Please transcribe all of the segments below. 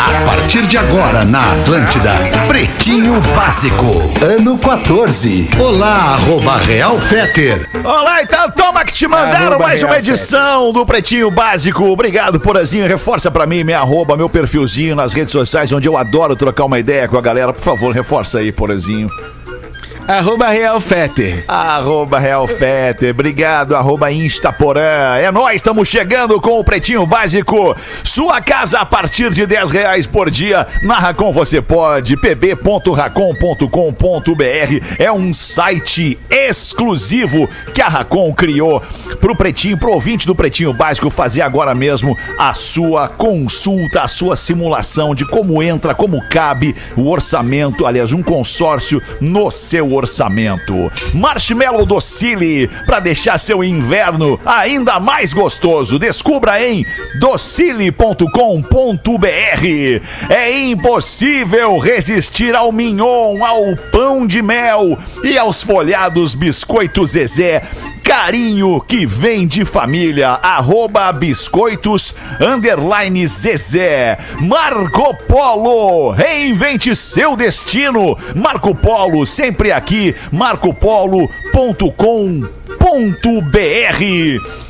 A partir de agora na Atlântida, Pretinho Básico, ano 14. Olá, arroba Real Feter. Olá, então toma que te mandaram Arroba mais uma Real edição do Pretinho Básico. Obrigado, Porazinho. Reforça pra mim minha arroba, meu perfilzinho nas redes sociais, onde eu adoro trocar uma ideia com a galera. Por favor, reforça aí, Porazinho. Arroba Real Feter. Arroba Real Fete, obrigado, arroba Instaporã. É nós, estamos chegando com o Pretinho Básico. Sua casa a partir de 10 reais por dia. Na Racon você pode, pb.racon.com.br. É um site exclusivo que a Racon criou pro Pretinho, pro ouvinte do Pretinho Básico fazer agora mesmo a sua consulta, a sua simulação de como entra, como cabe o orçamento, aliás, um consórcio no seu orçamento. Marshmallow Docile, para deixar seu inverno ainda mais gostoso. Descubra em docile.com.br. É impossível resistir ao mignon, ao pão de mel e aos folhados biscoitos Zezé. Carinho que vem de família. Arroba biscoitos underline Zezé. Marco Polo. Reinvente seu destino. Marco Polo, sempre aqui. marcopolo.com.br.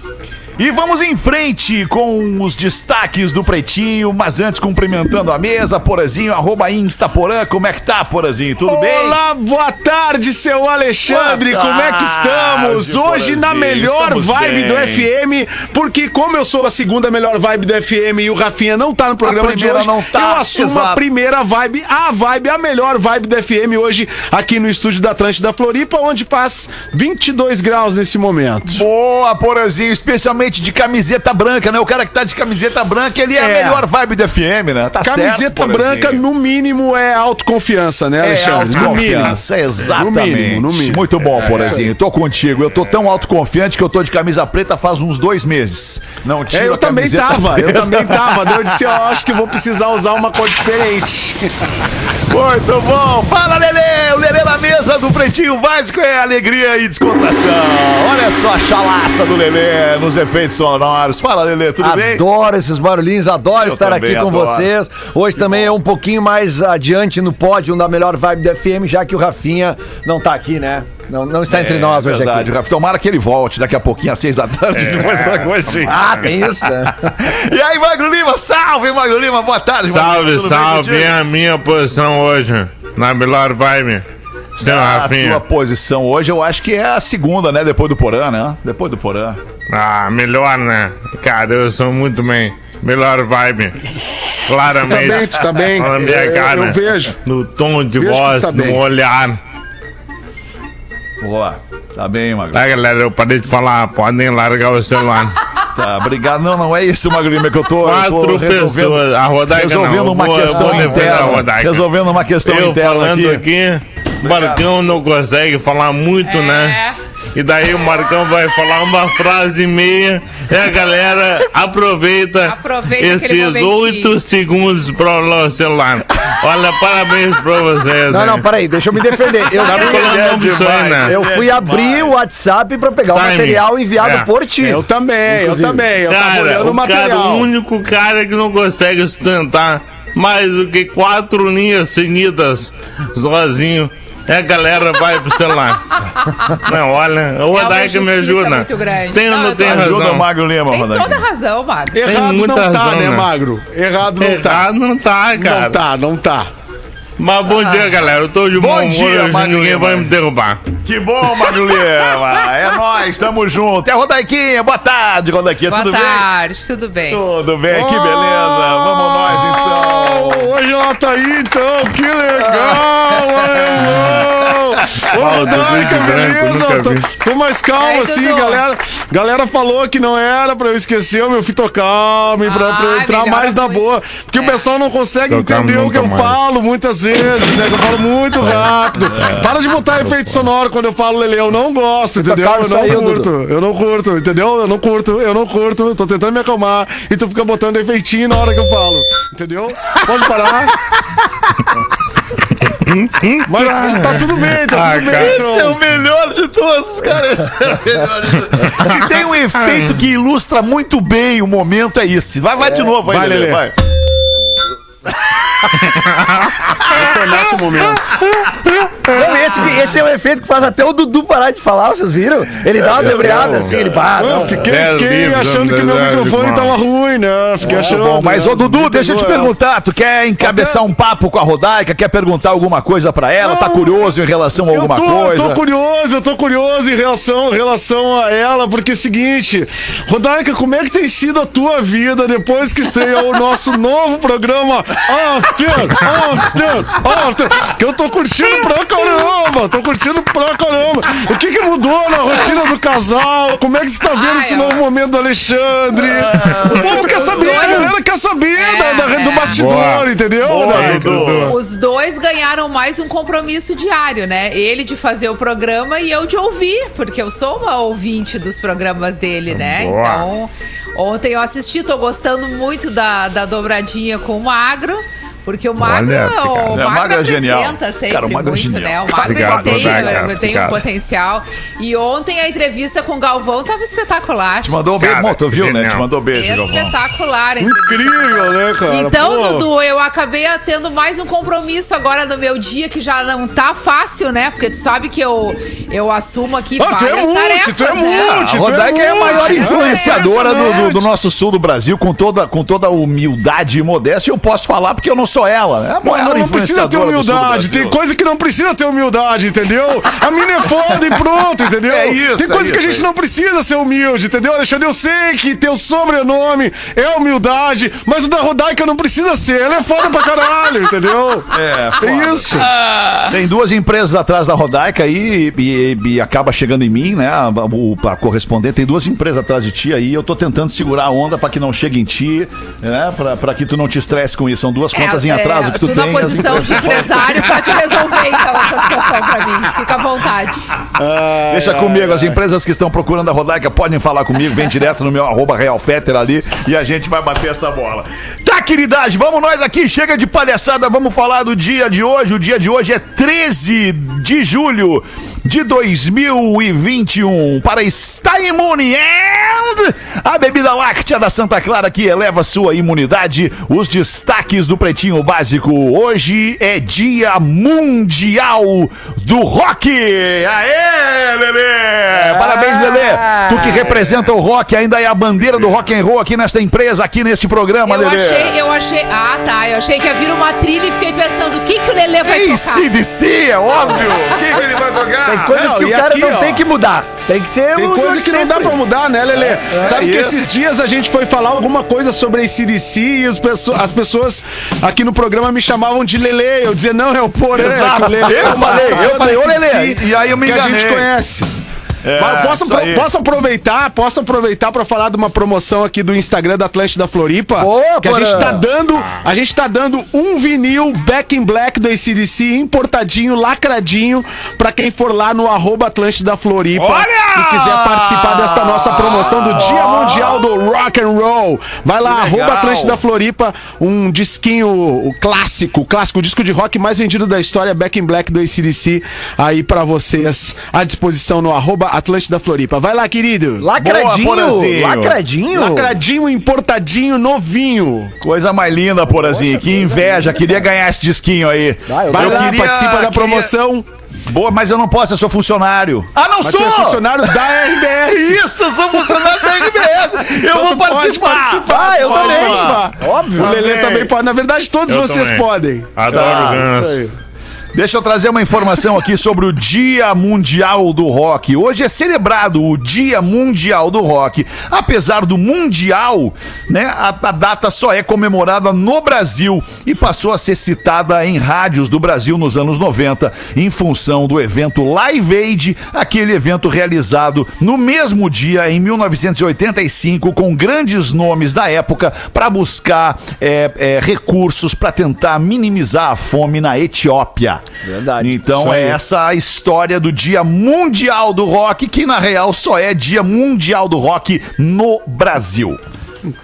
E vamos em frente com os destaques do Pretinho, mas antes cumprimentando a mesa, Porazinho, arroba Instaporã, como é que tá, Porazinho? Tudo bem? Olá, boa tarde, seu Alexandre. Boa Como é que tarde, estamos? Hoje na melhor vibe do bem. FM, porque como eu sou a segunda melhor vibe do FM e o Rafinha não tá no programa de hoje, não tá, eu assumo a exato. primeira vibe, a vibe, a melhor vibe do FM hoje aqui no estúdio da Atlântida Floripa, onde faz 22 graus nesse momento. Boa, Porazinho, especialmente de camiseta branca, né? O cara que tá de camiseta branca, ele é, É. a melhor vibe do FM, né? Tá certo, Camiseta Porazinho. branca, no mínimo, é autoconfiança, né, É Alexandre? no mínimo. autoconfiança, exatamente. No mínimo, no mínimo. Muito bom, Porazinho. Tô contigo. Eu tô tão autoconfiante que eu tô de camisa preta faz uns dois meses. Não tiro É, eu também camiseta tava, eu também tava. Daí eu disse, ó, acho que vou precisar usar uma cor diferente. Muito bom. Fala, Lelê. O Lelê na mesa do Pretinho Básico é alegria e descontração. Olha só a chalaça do Lelê nos efeitos sonoros. Fala, Lelê, tudo bem? Adoro esses barulhinhos, adoro Eu estar aqui com adoro. vocês. Hoje também é um pouquinho mais adiante no pódio da melhor vibe do FM, já que o Rafinha não tá aqui, né? Não, não está entre nós hoje É verdade, aqui. Rafa. Tomara que ele volte daqui a pouquinho, às seis da tarde. gente. Ah, tem isso, né? E aí, Magro Lima, salve, Magro Lima, boa tarde. Magro Salve, bem salve. É a minha posição hoje. Na melhor vibe. A tua posição hoje, eu acho que é a segunda, né? Depois do Porã, né? Depois do Porã. Ah, melhor, né? Cara, eu sou muito bem. Melhor vibe. Claramente. Tá bem, tu tá bem. Na minha Eu- eu- cara. eu vejo. No tom de Vejo que voz, tá no bem. olhar. Boa. Tá bem, Magro. Tá, galera? Eu parei de falar. Podem largar o celular. Tá, obrigado. Não, não é isso, Magro Lima, que eu tô, eu tô Quatro resolvendo, pessoas. A Rodaica resolvendo não. uma vou- questão interna. Resolvendo uma questão Eu interna falando aqui. aqui, o Marcão não consegue falar muito, né? E daí o Marcão vai falar uma frase e meia e a galera aproveita, Aproveita esses oito segundos para o celular. Olha, parabéns pra vocês. Não, hein? não, peraí, deixa eu me defender. Eu, Tá fui- aí, né? eu fui abrir o WhatsApp pra pegar o Timing. material enviado É. por ti. Eu também, Inclusive. eu também. Eu tava Cara, olhando o o, cara, material. o único cara que não consegue sustentar mais do que quatro linhas seguidas sozinho. É a galera vai pro celular. Não, olha, o uma Rodaica me injustiça ajuda. muito grande. Tem ou Não, não tem tô- Ajuda o razão? Magro Lima, Tem toda razão, Magro. Errado não tá, razão, né, né? Magro? Errado não tá. Errado não tá, cara. Não tá, não tá. Mas bom dia, galera. Eu tô de bom, Bom humor, dia, hoje Magro ninguém vai me derrubar. Que bom, Magro Lima. É nóis, tamo junto. É Rodaiquinha, boa tarde, Rodaiquinha. Boa Tudo tarde, tudo bem? bem? Tudo bem, que beleza. Vamos nós, então. Oh, hoje ela tá aí, então. Que legal, alemão. Ô, Ah, o branco, beleza? Tô, mais calmo, Aí, assim, Dudu. galera. Galera falou que não era pra eu esquecer o meu fito calmo, pra, pra eu Ah, entrar melhora mais na boa. Porque o É. pessoal não consegue entender o que eu mais. falo muitas vezes, né? que Eu falo muito rápido. Para de botar efeito sonoro quando eu falo, Lele. Eu não gosto, entendeu? Eu não saiu, curto. Eu não curto, entendeu? Eu não curto, eu não curto. Tô tentando me acalmar e tu fica botando efeitinho na hora que eu falo. Entendeu? Pode parar. Mas tá tudo bem, tá Ah, tudo cara. bem. Esse é o melhor de todos, cara. Esse é o melhor de todos. Se tem um efeito que ilustra muito bem o momento, é esse. Vai, vai de novo aí, Vai, Lelê, Lelê. vai. Esse é o nosso momento. Não, esse, esse é o efeito que faz até o Dudu parar de falar, vocês viram? Ele dá uma debreada assim, ele para. Eu fiquei, É fiquei achando que meu é microfone tava ruim, né? Fiquei achando. Bom, mas, ô Dudu, deixa eu te perguntar. Tu quer encabeçar um papo com a Rodaica? Quer perguntar alguma coisa pra ela? Tá Não. curioso em relação a Eu alguma tô, coisa? tô curioso, eu tô curioso em relação, em relação a ela, porque é o seguinte, Rodaica, como é que tem sido a tua vida depois que estreou o nosso novo programa After, After, After, que eu tô curtindo pra caramba, tô curtindo pra caramba. O que que mudou na rotina do casal? Como é que você tá vendo Ai, esse eu- novo momento do Alexandre? o povo quer saber, a dois- galera quer saber É, da, da- do é. bastidor, Boa. entendeu, Boa? Dudu. Os dois ganharam mais um compromisso diário, né? Ele de fazer o programa e eu de ouvir, porque eu sou uma ouvinte dos programas dele, né? Boa. Então, ontem eu assisti, tô gostando muito da, da dobradinha com o Magro. Agro Porque o Magro, Olha, o cara. Magro, É, Magro é genial. apresenta sempre Cara, o Magro é muito, genial. né? O Magro Obrigado, tem, tem um potencial. E ontem a entrevista com o Galvão tava espetacular. Te mandou um beijo. Cara, tu viu, né? genial. Te mandou beijo, Galvão. Espetacular. a. Incrível, né, cara? Então, Pô. Dudu, eu acabei tendo mais um compromisso agora no meu dia que já não tá fácil, né? Porque tu sabe que eu, eu assumo aqui Ah, tu é várias multi, tarefas, tu é né? A multi. Rodaica é a maior multi, influenciadora do, do- do impressionante. nosso sul do Brasil, com toda, com toda a humildade e modéstia. Eu posso falar porque eu não sou ela. É a Não, maior não precisa ter humildade. Tem coisa que não precisa ter humildade, entendeu? A mina é foda e pronto, entendeu? É isso, Tem é coisa que a isso, gente é não precisa ser humilde, entendeu, Alexandre? Eu sei que teu sobrenome é humildade, mas o da Rodaica não precisa ser. Ela é foda pra caralho, entendeu? É, foda. É isso. Tem duas empresas atrás da Rodaica aí e, e- e acaba chegando em mim, né? A, o- a correspondente. Tem duas empresas atrás de ti aí. Eu tô tentando segurar a onda pra que não chegue em ti, né? Pra, pra que tu não te estresse com isso. São duas contas em atraso que tu tu tem. na as posição de empresas- empresário pode resolver então essa situação pra mim. Fica à vontade. Deixa comigo, as empresas que estão procurando a Rodaica podem falar comigo, vem direto no meu arroba realfetter ali e a gente vai bater essa bola. Tá, queridade, vamos nós aqui, chega de palhaçada, vamos falar do dia de hoje. O dia de hoje é 13 de julho de 2021 para estar imune and a bebida láctea da Santa Clara que eleva sua imunidade. Os destaques do Pretinho Básico. Hoje é dia mundial do rock. Aê, Lelê! Parabéns, Lelê. Tu que representa o rock, ainda é a bandeira do rock and roll aqui nesta empresa, aqui neste programa, Eu Lelê. achei, eu achei. Ah, tá. Eu achei que ia vir uma trilha e fiquei pensando o que, que o Lelê vai tocar. ACDC, é óbvio. O que, que ele vai tocar? Tem coisas não, que o cara aqui, não ó, tem que mudar. Tem que ser Tem o coisa que não dá pra mudar, né, Lelê? Sabe que isso. esses dias a gente foi falar alguma coisa sobre esse DC e os pesso- as pessoas aqui no programa me chamavam de Lelê. Eu dizia, não, é o Porã. Exato. que o Lelê Eu é falei, eu falei, ô, AC/DC Lelê, e aí eu me que a gente enganei. conhece. É, Mas posso, aí. posso aproveitar, posso aproveitar para falar de uma promoção aqui do Instagram da Atlântida Floripa, Boa, que a gente tá dando, a gente tá dando um vinil Back in Black do ACDC importadinho, lacradinho, pra quem for lá no arroba Atlântida Floripa Olha! e quiser participar desta nossa promoção do Dia Mundial do Rock and Roll. Vai lá, arroba Atlântida Floripa, um disquinho o clássico, o clássico, o disco de rock mais vendido da história, Back in Black do ACDC, aí pra vocês à disposição no arroba Atlântida Floripa. Vai lá, querido. Boa, Lacradinho, Porazinho. lacradinho. Lacradinho, importadinho, novinho. Coisa mais linda, Porazinho. Que inveja. Queria ganhar esse disquinho aí. Vai, eu Vai Eu lá, queria- participa da queria- promoção. Boa, mas eu não posso, eu sou funcionário. Ah, não Mas sou! tu é funcionário da RBS. Isso, eu sou funcionário da RBS. Eu vou Tu pode participar. participar, Ah, eu pode também. participar. Óbvio. O Lelê Também. pode. Na verdade, todos Eu vocês também. podem. Adoro Tá, ganso. Deixa eu trazer uma informação aqui sobre o Dia Mundial do Rock. Hoje é celebrado o Dia Mundial do Rock. Apesar do Mundial, né, a, a data só é comemorada no Brasil e passou a ser citada em rádios do Brasil nos anos 90, em função do evento Live Aid, aquele evento realizado no mesmo dia, em 1985, com grandes nomes da época, para buscar é, é, recursos para tentar minimizar a fome na Etiópia. Verdade. Então é essa a história do Dia Mundial do Rock, que na real só é Dia Mundial do Rock no Brasil.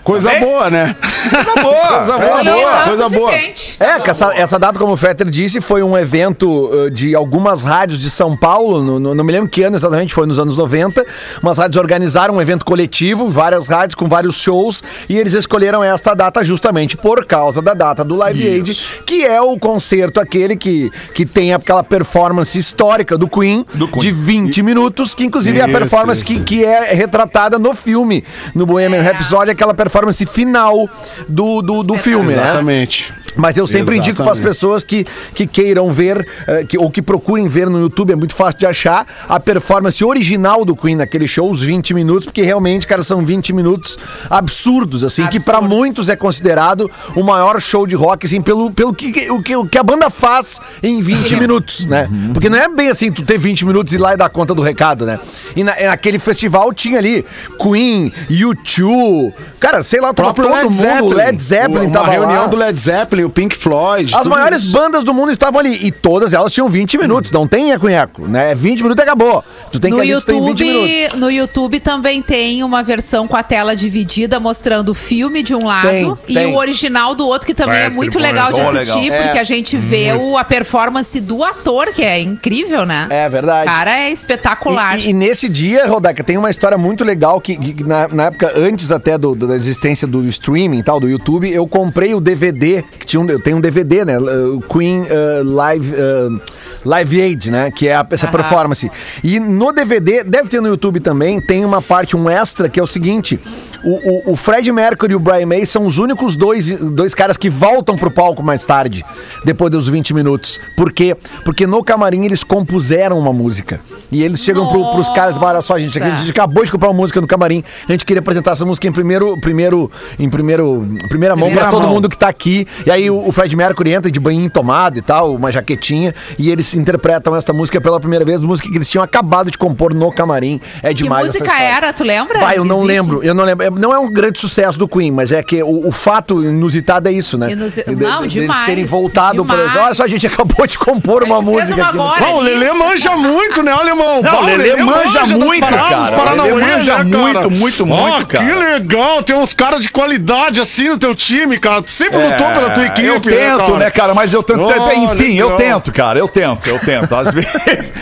Coisa boa, né? Coisa boa, Coisa boa, E boa, coisa boa. É, que essa, essa data, como o Fetter disse, foi um evento uh, de algumas rádios de São Paulo, no, no- não me lembro que ano exatamente, foi nos anos 90. Umas rádios organizaram um evento coletivo, várias rádios com vários shows, e eles escolheram esta data justamente por causa da data do Live Aid, que é o concerto aquele que, que tem aquela performance histórica do Queen, Do Queen. de 20 minutos, que inclusive é a Isso, performance isso. que, que é retratada no filme, no Bohemian É. Rhapsody, aquela performance final do, do, do filme, né? Exatamente. Mas eu sempre indico para as Exatamente. pessoas que, que queiram ver, eh, que, ou que procurem ver no YouTube, é muito fácil de achar, a performance original do Queen naquele show, os 20 minutos, porque realmente, cara, são 20 minutos absurdos, assim, que para Absurdos. muitos é considerado o maior show de rock, assim, pelo, pelo que, o, que, o que a banda faz em 20 minutos, né? Porque não é bem assim, tu ter 20 minutos e ir lá e dar conta do recado, né? E na- naquele festival tinha ali Queen, U2, cara, sei lá, O todo Led mundo, Zeppelin. Led Zeppelin Uma tava reunião lá. do Led Zeppelin, o Pink Floyd. As maiores isso. bandas do mundo estavam ali e todas elas tinham 20 minutos. Não tem eco né? 20 minutos e acabou. Tu tem No que ali, tu tem 20 minutos. YouTube, no YouTube também tem uma versão com a tela dividida mostrando o filme de um lado Tem, e tem. o original do outro, que também É, é muito legal de assistir, legal. porque É. a gente vê o, a performance do ator, que é incrível, né? É verdade. O cara é espetacular. E, e- e nesse dia, Rodaca, tem uma história muito legal que, que na, na época, antes até do- do- da existência do streaming e tal, do YouTube, eu comprei o DVD, que tinha um, tenho um DVD, né? uh, Queen uh, Live, uh, Live Aid, né? Que é a- essa performance. E no DVD, deve ter no YouTube também, tem uma parte, um extra, que é o seguinte: o, o, o Fred Mercury e o Brian May são os únicos dois, dois caras que voltam pro palco mais tarde, depois dos 20 minutos. Por quê? Porque no camarim eles compuseram uma música. E eles chegam pro, pros caras e olha só, gente, a gente acabou de comprar uma música no camarim, a gente queria apresentar essa música em primeiro, primeiro, em primeiro, em primeira mão Primeira pra todo mão. mundo que tá aqui. E aí o, o Fred Mercury entra de banho tomado e tal, uma jaquetinha, e eles interpretam esta música pela primeira vez, música que eles tinham acabado de compor no camarim. É que demais essa música era, tu lembra? Pai, eu não Existe? lembro, eu não lembro. É, Não é um grande sucesso do Queen, mas é que o, o fato inusitado é isso, né? Inusi- De- de- não, deles demais, terem voltado para. Olha só, a gente acabou de compor uma música uma aqui. agora. Não, o Lelê manja muito, né, alemão? Não, Pá, o Lelê manja das muito, paradas, cara. O Lelê manja né, cara? muito, muito, Ó, muito, Que cara. legal, tem uns caras de qualidade assim no teu time, cara. Tu sempre lutou pela tua equipe, É, eu tento, né, cara? Mas eu tento. Olha, enfim, eu legal. tento, cara. Eu tento, eu tento. Às vezes.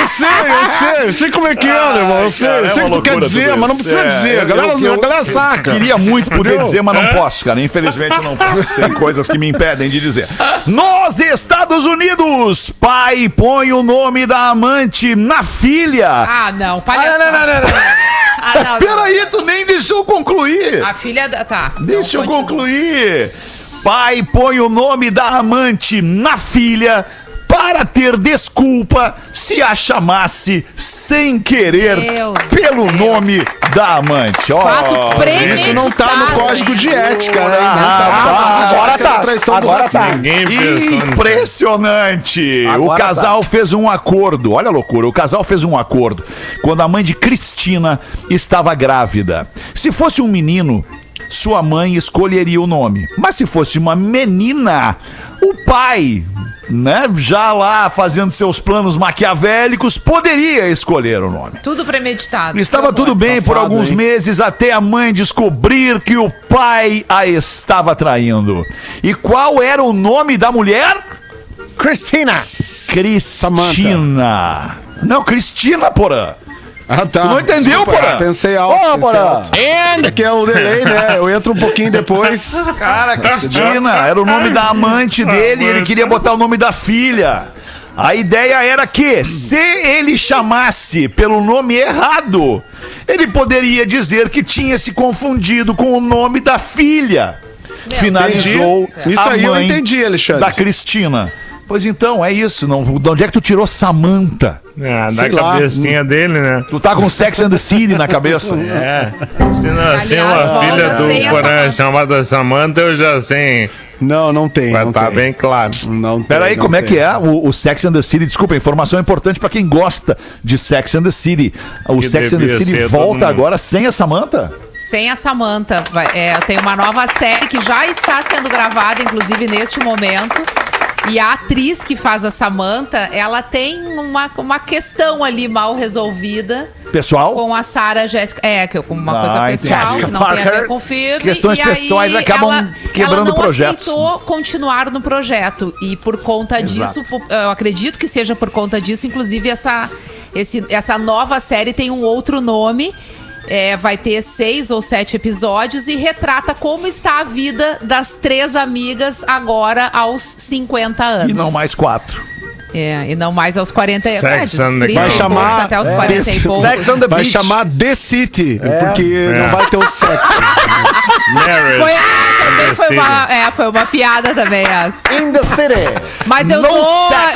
Eu sei, eu sei, eu sei como é que é, alemão. Eu sei, cara, eu é sei uma que tu quer dizer, mas não precisa É, dizer. A galera, eu- eu- a galera saca. Queria muito poder Entendeu? dizer, mas não posso, cara. Infelizmente eu não posso. Tem coisas que me impedem de dizer. Nos Estados Unidos, pai põe o nome da amante na filha. Ah, não, palhaçada. Ah, não, não, não, não. Ah, não, não. Peraí, tu nem deixou concluir. A filha da... Tá. Deixa eu então continua. concluir. Pai põe o nome da amante na filha para ter desculpa se a chamasse sem querer Meu pelo Deus. nome da amante. Ó. Isso não tá no código de ética, né? Não Ah, de agora tá, traição do agora tá. Pensou nisso. Impressionante! o casal fez um acordo. Olha a loucura. O casal fez um acordo quando a mãe de Cristina estava grávida. Se fosse um menino, sua mãe escolheria o nome. Mas se fosse uma menina, o pai, né, já lá fazendo seus planos maquiavélicos, poderia escolher o nome. Tudo premeditado. Estava tudo bem por Safado, alguns hein? meses até a mãe descobrir que o pai a estava traindo. E qual era o nome da mulher? Cristina! Cristina. Não, Cristina, porã. Ah, tá. Tu não entendeu, Desculpa, Porã? Pensei alto. Porã! alto. É que é o delay, né? Eu entro um pouquinho depois. Cara, Cristina era o nome da amante dele e ele queria botar o nome da filha. A ideia era que, se ele chamasse pelo nome errado, ele poderia dizer que tinha se confundido com o nome da filha. Finalizou do céu. Isso aí eu entendi, Alexandre. da Cristina. Pois então, é isso. Não, de onde é que tu tirou Samantha? É, da cabecinha dele, né? Tu tá com Sex and the City na cabeça. É. Se nascer uma filha do Samantha. chamada Samantha, eu já sei. Não, não tem. Vai não estar tem. bem claro. Não tem, Peraí, não como é tem. que é o, o Sex and the City? Desculpa, informação importante pra quem gosta de Sex and the City. O Que Sex and the City volta agora sem a Samantha? Sem a Samantha. É, tem uma nova série que já está sendo gravada, inclusive neste momento. E a atriz que faz a Samantha, ela tem uma, uma questão ali mal resolvida Pessoal? com a Sarah Jéssica. É, que é uma Ah, coisa pessoal, Jessica que não tem a Parker. ver com o filme. Questões e aí pessoais acabam ela, quebrando ela não projetos. aceitou continuar no projeto. E por conta disso, po- eu acredito que seja por conta disso, inclusive essa, esse, essa nova série tem um outro nome. É, vai ter seis ou sete episódios e retrata como está a vida das três amigas agora aos 50 anos. E não mais quatro. É, e não mais aos 40 e Sex é, dos and the 30 Vai chamar- até os é, 40 e poucos. Sex on the Vai Beach. chamar The City, porque não vai ter o sexo. Foi, ah, foi uma, é, foi uma piada também essa. In the City. Mas eu No tô,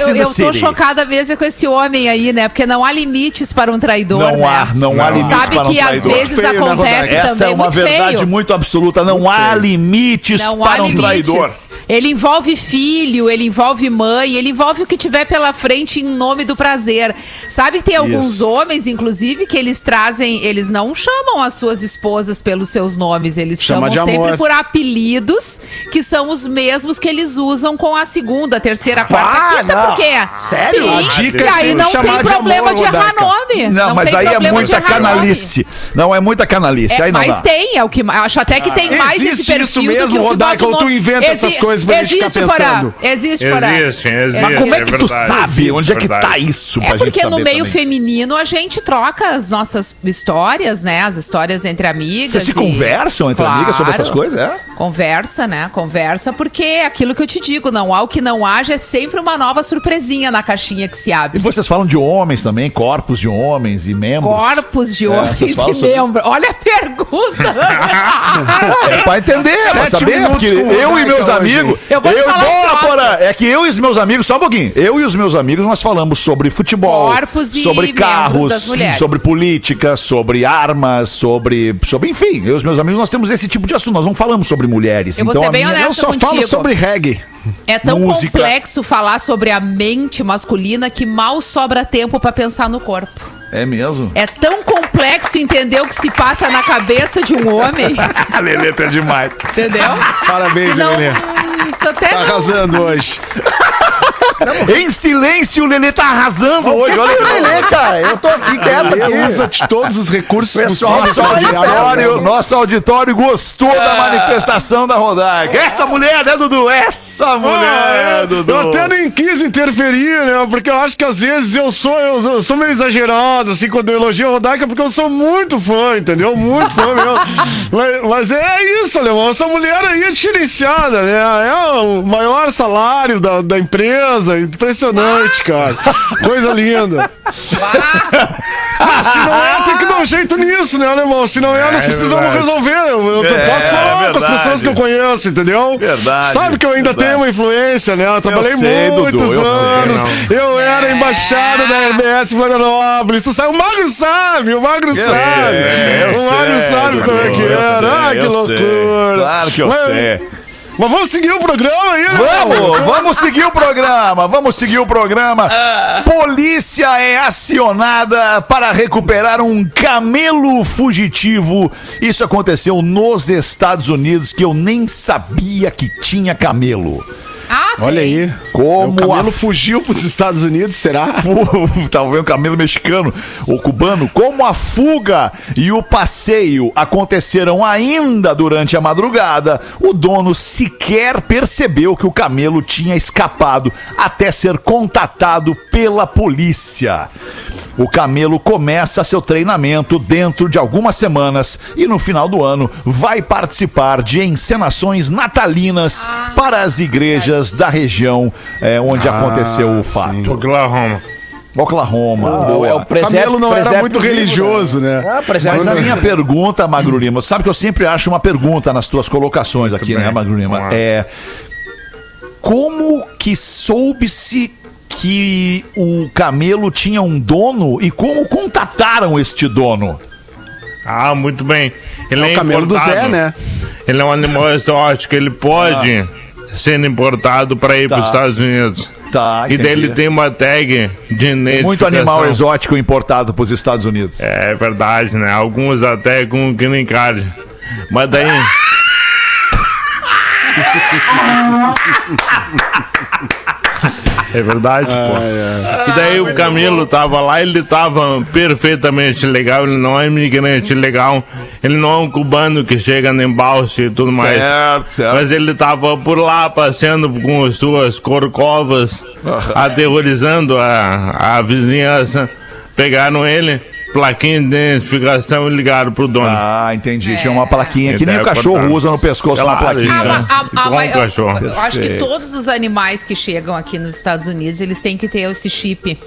eu, eu tô City. chocada mesmo com esse homem aí, né? Porque não há limites para um traidor, Não né? há, não, há Não. limites Sabe para um que às traidor. vezes Feio, né, acontece também Essa é uma muito verdade feio. muito absoluta. Não há limites Não para há um limites. traidor. Ele envolve filho, ele envolve mãe, ele envolve o que tiver pela frente em nome do prazer. Sabe que tem alguns Isso. homens, inclusive, que eles trazem, eles não chamam as suas esposas pelos seus nomes, eles Chama chamam sempre amor. por apelidos que são os mesmos que eles usam com a segunda, terceira, quarta, Ah, quinta, não. por quê? Sério? Sim. A dica e aí não tem chamar de problema amor, de, errar nome. Não, mas tem aí é problema de muita canalice. Não, é muita canalice. É, aí não mas dá. tem, é o que acho até que tem mais esse Existe perfil isso do mesmo, que o que Rodaica, ou tu inventa essas coisas pra gente ficar existe, pensando? Existe, Porã. Existe, existe. Mas como é é que tu. Sabe? Onde é que tá isso pra É gente porque no saber meio também? feminino a gente troca as nossas histórias, né? As histórias entre amigas. Vocês se e- conversam entre Claro. amigas sobre essas coisas? É? Conversa, né? Conversa, porque é aquilo que eu te digo, não há o que não haja, é sempre uma nova surpresinha na caixinha que se E abre. vocês falam de homens também, corpos de homens e membros. Corpos de É, homens falam e sobre- membros. Olha a pergunta! É pra entender, pra saber, porque eu e meus amigos. Eu vou te falar Boa, troço. Porã, É que eu e os meus amigos, só um pouquinho. Eu e os meus amigos, nós falamos sobre futebol, Corpos e sobre carros, das mulheres. sobre política, sobre armas, sobre. sobre enfim, eu e os meus amigos, nós temos esse tipo de assunto. Nós não falamos sobre mulheres. Eu vou então ser a bem minha- Eu só contigo. falo sobre reggae. É tão Música. complexo falar sobre a mente masculina que mal sobra tempo pra pensar no corpo. É mesmo? É tão complexo entender o que se passa na cabeça de um homem, A Leleta é demais. entendeu? Parabéns, Lelê. tô até Tá não- arrasando hoje. Em silêncio, o Lelê tá arrasando hoje. Olha que Lelê, cara, eu tô aqui quieto aqui. usa de todos os recursos Pessoal, Nosso auditório, nosso auditório gostou da manifestação da Rodaica. Essa mulher, né, Dudu? Essa mulher, Ah, eu, Dudu. eu até nem quis interferir, né? Porque eu acho que às vezes eu sou, eu, sou- meio exagerado, assim, quando eu elogio a Rodaica, porque eu sou muito fã, entendeu? Muito fã mesmo. mas, mas é isso, Alemão. Essa mulher aí é diferenciada, né? É o maior salário da, da empresa. Impressionante, cara. Coisa linda. Se não é, tem que dar um jeito nisso, né, alemão? Se não é, nós É precisamos verdade. resolver. Eu, eu É, posso falar com as pessoas que eu conheço, entendeu? Verdade, Sabe que eu ainda verdade. tenho uma influência, né? Eu trabalhei sei, Dudu, muitos eu sei, anos. eu era embaixada da RBS Florianópolis. Tu sabe, o Magro sabe, o Magro sabe. sei, eu o Magro sabe como é que eu era. ah, que eu loucura. Claro que eu mas, sei. Mas vamos seguir o programa aí, né? Vamos, vamos seguir o programa, vamos seguir o programa. Polícia é acionada para recuperar um camelo fugitivo. Isso aconteceu nos Estados Unidos, que eu nem sabia que tinha camelo. Ah. Olha aí. Como o camelo a fugiu pros Estados Unidos, será? talvez um camelo mexicano ou cubano, como a fuga e o passeio aconteceram ainda durante a madrugada, o dono sequer percebeu que o camelo tinha escapado até ser contatado pela polícia. O camelo começa seu treinamento dentro de algumas semanas e no final do ano vai participar de encenações natalinas para as igrejas da região eh, onde aconteceu o fato. Oklahoma. Oklahoma. Boa. É o presépio- Camelo não era muito vivo, religioso, né? Ah, Mas a minha pergunta, Magro Lima, sabe que eu sempre acho uma pergunta nas tuas colocações aqui, né. Magro Lima? É. como que soube-se que o camelo tinha um dono e como contataram este dono? Ah, muito bem. Ele É é, o camelo do importado. Zé, né? Ele é um animal exótico, ele pode ser importado para ir Tá. para os Estados Unidos. Tá, e daí entendi. ele tem uma tag de. Muito animal exótico importado para os Estados Unidos. É verdade, né? Alguns até com green card. Mas daí. É verdade, pô. E daí o Camilo tava lá, ele tava perfeitamente legal, ele não é imigrante legal, ele não é um cubano que chega em balsa e tudo mais. Certo, certo. Mas ele tava por lá passeando com as suas corcovas, aterrorizando a, a vizinhança. Pegaram ele, plaquinha de identificação ligaram pro dono. Ah, entendi. Tinha uma plaquinha que nem o cachorro usa no pescoço uma plaquinha. Ah, ah, ah, cachorro. eu, eu acho que todos os animais que chegam aqui nos Estados Unidos, eles têm que ter esse chip.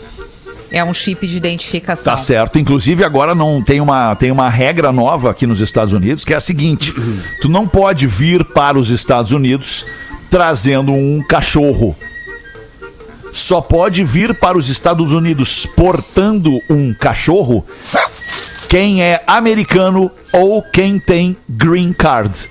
É um chip de identificação. Tá certo. Inclusive, agora não tem uma, tem uma regra nova aqui nos Estados Unidos que é a seguinte: tu não pode vir para os Estados Unidos trazendo um cachorro. Só pode vir para os Estados Unidos portando um cachorro quem é americano ou quem tem green card.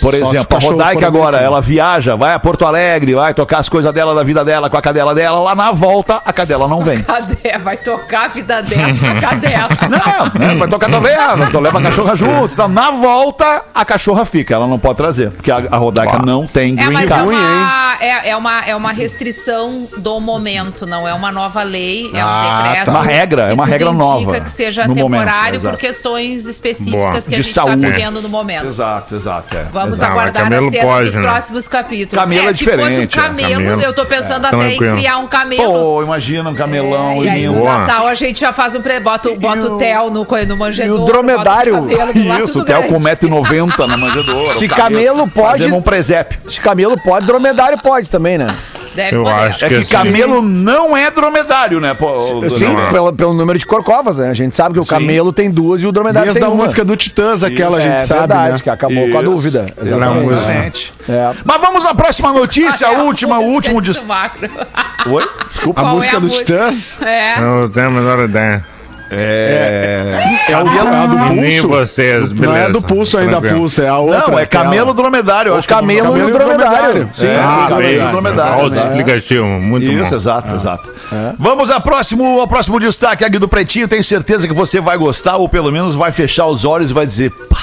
Por Só exemplo, a Rodaica agora, ela viaja, vai a Porto Alegre, vai tocar as coisas dela, da vida dela com a cadela dela. Lá na volta, a cadela não vem. Cadê? Vai tocar a vida dela com a cadela. Não, né? vai tocar também, então leva a cachorra junto. Então, na volta, a cachorra fica. Ela não pode trazer, porque a, a Rodaica não tem É, green é card. uma, é, é uma, é uma restrição do momento, não é uma nova lei, é um Ah, decreto. tá. Uma regra, é uma regra nova que seja no momento, temporário exato. por questões específicas Boa. que a De gente está vivendo no momento. Exato, exato. É. Vamos Exato. aguardar Camelo as cenas pode, dos né? próximos capítulos. Camelo é se fosse um diferente, é. camelo, Camelo. eu tô pensando É, até tranquilo. em criar um camelo. Pô, imagina um camelão É, e aí lindo. no Boa. Natal a gente já faz um pre... bota, bota o Theo no, no manjedouro. dromedário. bota o lado Isso, o Theo com 1,90m na manjedoura. Se camelo pode- Fazemos um presépio. Se camelo pode, dromedário pode também, né? Deve Eu poder. acho É que assim, camelo não é dromedário, né? Pô, Sim, é. pelo, pelo número de corcovas, né? A gente sabe que o camelo tem duas e o dromedário Desde tem a uma. música do Titãs, aquela a é gente sabe, verdade, né? que acabou com a Isso. dúvida. Exatamente. Exatamente. É. Mas vamos à próxima notícia, a É, última, o último de. Oi? Desculpa. A Qual é música a do música? Titãs É. Não tenho a menor ideia. É. é, o, é a do nem pulso. vocês, Não é beleza. do pulso ainda, Tranquilo. pulso, é a outra. Não, é camelo dromedário. eu acho é camelo e camelo o e o dromedário. Sim. É, Ah, camelo e dromedário. Alto né? explicativo, muito Isso, bom. exato, exato. Vamos ao próximo, ao próximo destaque aqui do Pretinho. Tenho certeza que você vai gostar, ou pelo menos vai fechar os olhos e vai dizer: pá,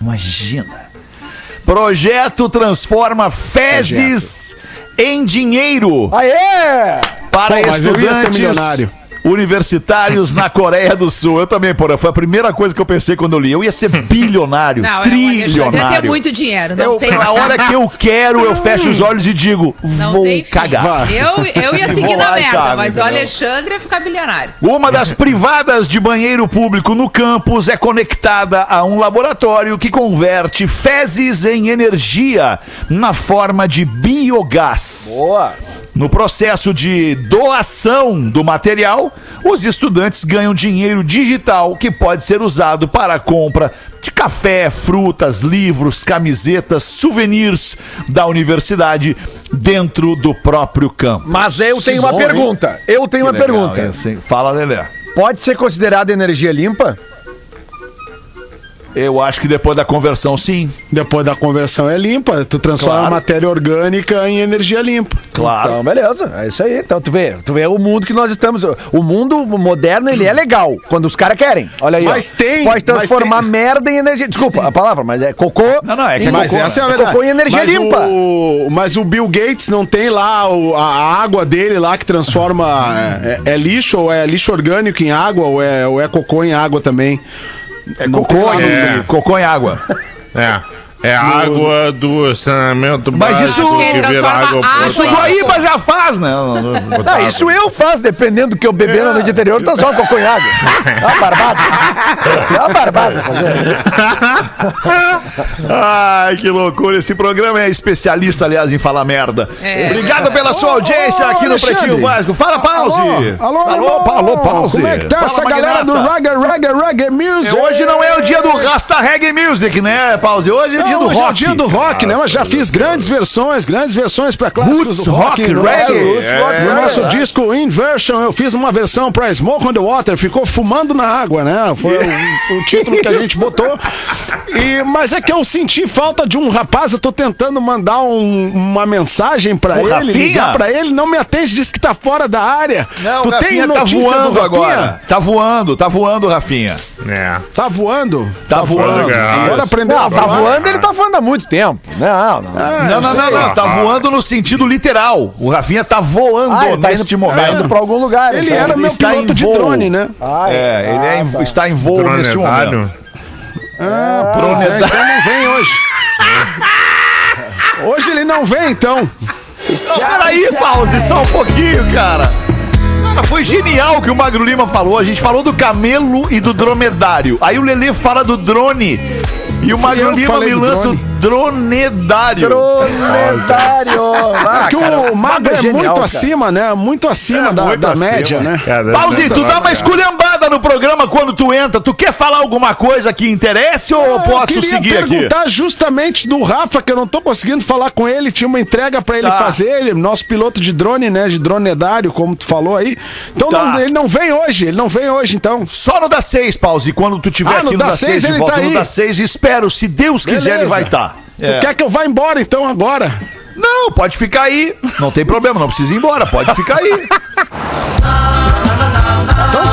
imagina. Projeto transforma fezes em dinheiro Aê! para Pô, mas eu ia ser estudantes milionário. Universitários na Coreia do Sul. Eu também, porra, foi a primeira coisa que eu pensei quando eu li. Eu ia ser bilionário, Não, é, o Alexandre ia ter trilionário. muito dinheiro. Não Eu, tem a hora que eu quero, eu fecho os olhos e digo, não vou cagar. Eu, eu ia seguir na merda, mas o? Alexandre ia ficar bilionário. Uma das privadas de banheiro público no campus é conectada a um laboratório que converte fezes em energia na forma de biogás. Boa! No processo de doação do material, os estudantes ganham dinheiro digital que pode ser usado para a compra de café, frutas, livros, camisetas, souvenirs da universidade dentro do próprio campus. Mas eu tenho uma pergunta. Eu tenho Que uma legal, pergunta. Fala, Lelé. Pode ser considerada energia limpa? Eu acho que depois da conversão, sim. Depois da conversão é limpa, tu transforma Claro. a matéria orgânica em energia limpa. Claro. Então, beleza. É isso aí. Então, tu vê, tu vê o mundo que nós estamos. O mundo moderno, ele é legal. Quando os caras querem. Olha aí. Mas ó. tem- Pode transformar tem- merda em energia. Desculpa a palavra, mas é cocô. Não, não, é que é Mas cocô, essa é a verdade. Cocô em energia mas limpa. O, mas o Bill Gates não tem lá o- a água dele lá que transforma. É, é- é lixo ou é lixo orgânico em água ou é, ou é cocô em água também? É cocô, no- É. cocô em água. É. É a água do saneamento Mas isso- básico Que que vira água água Isso o. Guaíba já faz, né? Ah, isso eu faço, dependendo do que eu beber na noite anterior, tá só água. É uma barbada. É uma barbada fazer. Ai, que loucura. Esse programa é especialista, aliás, em falar merda. É. Obrigado pela sua audiência ô, aqui no Alexandre. Pretinho Básico. Fala, Pause. Alô, alô, alô, alô, Pause. Como é que tá Fala, essa galera do Magnata. Reggae, Reggae, Reggae Music? Hoje não é o dia do Rasta Reggae Music, né, Pause? Hoje é dia do hoje é o rock. dia do rock, né? Mas já fiz grandes versões, grandes versões pra clássicos Roots do rock. rock, reggae. É, no nosso é. disco Inversion, eu fiz uma versão pra Smoke on the Water, ficou fumando na água, né? Foi o, o título que a gente botou. E, mas é que eu senti falta de um rapaz, eu tô tentando mandar um- uma mensagem pra O ele, Rafinha? ligar pra ele, não me atende, disse que tá fora da área. Não, tu o Rafinha tá voando agora. Tá voando, tá voando, Rafinha. É. Tá voando? Tá voando. legal. Agora aprendeu Não, a tá voando, ele tá voando há muito tempo. Não, não. Não, não, não, não. Tá voando no sentido literal. O Rafinha tá voando Ah, ele tá neste indo, tá momento. indo pra algum lugar. Ele então. era meu está piloto de voo. drone, né? Ah, É, ele é em- tá. está em voo neste Dronedário. momento. Ah, pois é, então não vem hoje. Hoje ele não vem, então. Não, peraí, pause, só um pouquinho, cara. Cara, foi genial o que o Magro Lima falou. A gente falou do camelo e do dromedário. Aí o Lelê fala do drone. E o Magrão Lima me lança dronedário. Dromedário. Ah, Porque cara, o Magro é genial, muito cara. acima, né? Muito acima É, da, muito da acima. média, né? Cara, Pause, tu dá uma esculhambada no programa quando tu entra. Tu quer falar alguma coisa que interesse ou Eu posso seguir aqui? perguntar justamente do Rafa, que eu não tô conseguindo falar com ele. Tinha uma entrega pra ele Tá. fazer, ele, nosso piloto de drone, né? De dronedário, como tu falou aí. Então Tá. não- ele não vem hoje, ele não vem hoje, então. Só no da 6, Pause. Quando tu tiver Ah, aqui no no da da 6 seis de ele volta, tá no aí. da 6, espero. Se Deus quiser, ele Beleza. vai estar. Tu quer que eu vá embora, então, agora? Não, pode ficar aí. Não tem problema, não precisa ir embora. Pode ficar aí. Não,